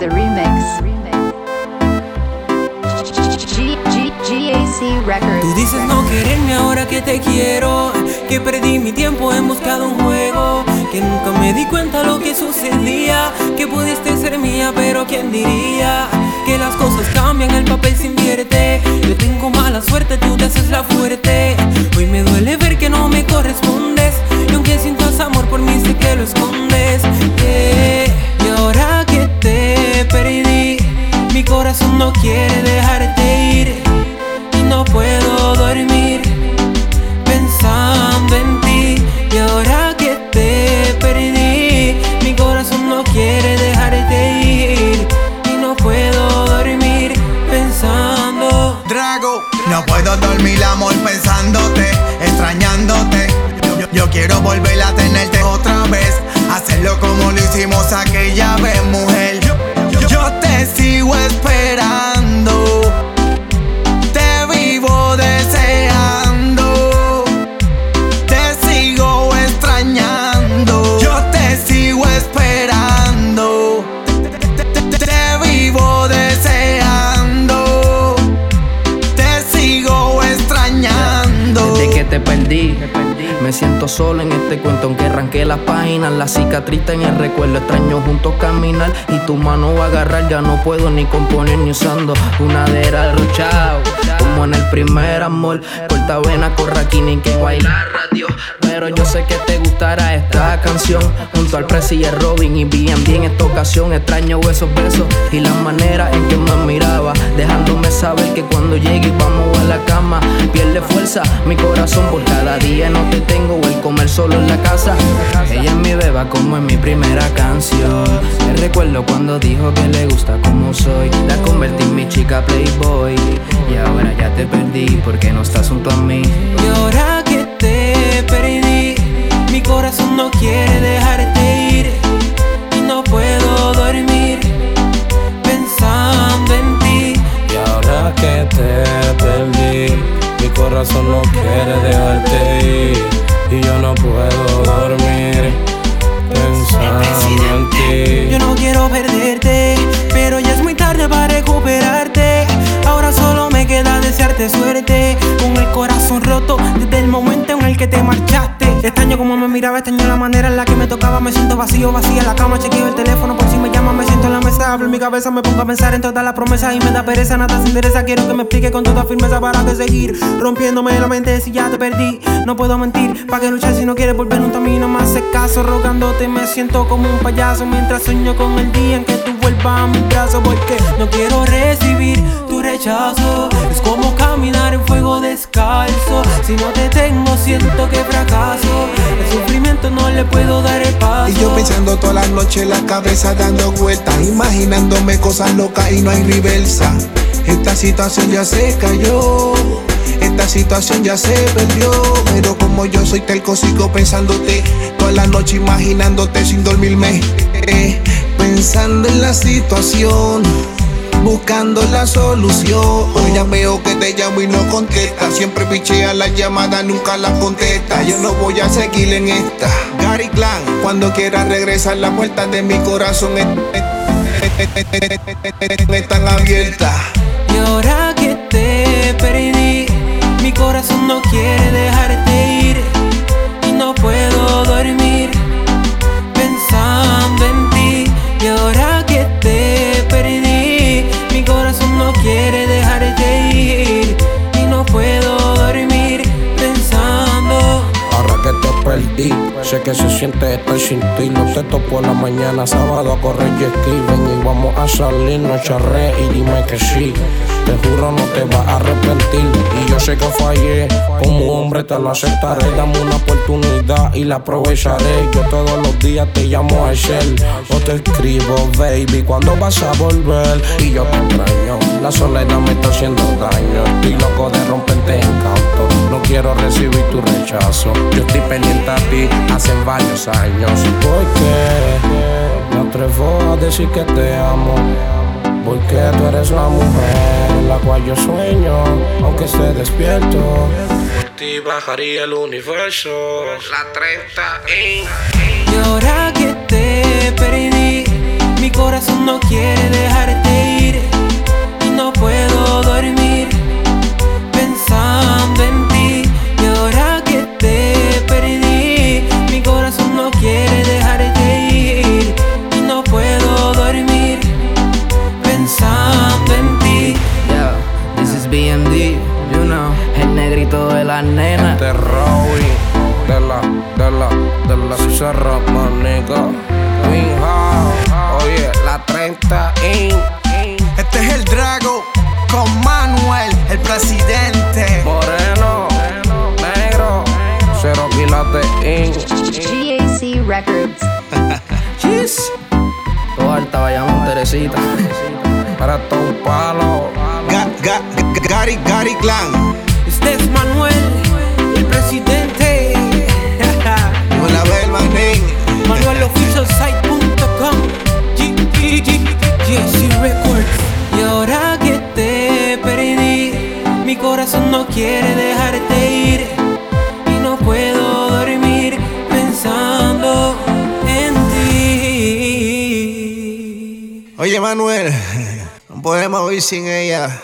the remix. GAC Records. Tú dices no quererme ahora que te quiero, que perdí mi tiempo en buscar un juego, que nunca me di cuenta lo que sucedía, que pudiste ser mía, pero quién diría que las cosas cambian, el papel se invierte. Yo tengo mala suerte, tú te haces la fuerte. Corazón no quiere dejarte ir no puedo dormir pensando en ti. Y ahora que te perdí, mi corazón no quiere dejarte ir. Y no puedo dormir pensando. Drago, no puedo dormir, amor, pensándote, extrañándote. Yo quiero volver a te perdí. Me siento solo en este cuento, aunque arranqué las páginas, la cicatriz en el recuerdo, extraño juntos caminar y tu mano va a agarrar, ya no puedo ni componer ni usando una de ruchao, como en el primer amor, corta vena, corra aquí ni que bailar radio, pero yo sé que te gustará esta canción, junto al Presi y el Robin y bien bien esta ocasión, extraño esos besos y la manera en que me miraba, dejándome saber que cuando llegue vamos a la cama, pierde fuerza mi corazón por cada día no te tengo el comer solo en la casa. Ella es mi beba como en mi primera canción. Me recuerdo cuando dijo que le gusta como soy. La convertí en mi chica playboy. Y ahora ya te perdí porque no estás junto a mí. Y ahora que corazón no quiere dejarte ir y yo no puedo dormir pensando en ti. Yo no quiero perderte, pero ya es muy tarde para recuperarte. Ahora solo me queda desearte suerte, con el corazón roto desde el momento en el que te marchaste. Extraño como me miraba, extraño la manera en la que me tocaba. Me siento vacío, vacía la cama, chequeo el teléfono por si me llama. Me siento en la mesa, hablo mi cabeza, me pongo a pensar en todas las promesas y me da pereza, nada se interesa. Quiero que me explique con toda firmeza para que seguir rompiéndome la mente si ya te perdí. No puedo mentir, para que luchar si no quieres volver un camino más caso rogándote. Me siento como un payaso mientras sueño con el día en que tú vuelvas a mi brazo. Porque no quiero recibir tu rechazo. Es como caminar en fuego descalzo. Si no te tengo, siento que fracaso. Noche la cabeza dando vueltas, imaginándome cosas locas y no hay reversa. Esta situación ya se cayó. Esta situación ya se perdió, pero como yo soy telco sigo pensándote toda la noche imaginándote sin dormirme, eh, pensando en la situación buscando la solución. Hoy ya veo que te llamo y no contesta. Siempre pichea la llamada, nunca la contesta. Yo no voy a seguir en esta. Gary Clan, cuando quiera regresar, la puerta de mi corazón están abiertas. Y ahora que te perdí, mi corazón no quiere sé que se siente estar sin ti. No te topo la mañana, sábado a correr y escriben. Y vamos a salir, no charré y dime que sí. Te juro no te vas a arrepentir Y yo sé que fallé Como hombre te lo aceptaré Dame una oportunidad y la aprovecharé Yo todos los días te llamo a Shell O te escribo baby cuando vas a volver Y yo te extraño La soledad me está haciendo daño Estoy loco de romperte No quiero recibir tu rechazo Yo estoy pendiente a ti hace varios años ¿Por qué? Me atrevo a decir que te amo porque tú eres la mujer en la cual yo sueño, aunque esté despierto. Por ti bajaría el universo. La 30 Y ahora que te perdí, De Rowie, de la, de la, de la Sierra Manica. Queen House, oye, la 30 in. Este es el Drago con Manuel, el presidente. Moreno, negro, cero quilates in. GAC Records. Cheers. Todo alta, vayamos, Teresita. Para todo un palo. Ga, ga, ga- Gary, Gary Clan. Este es Manuel, Records. Y ahora que te perdí, mi corazón no quiere dejarte ir. Y no puedo dormir pensando en ti. Oye, Manuel, no podemos vivir sin ella.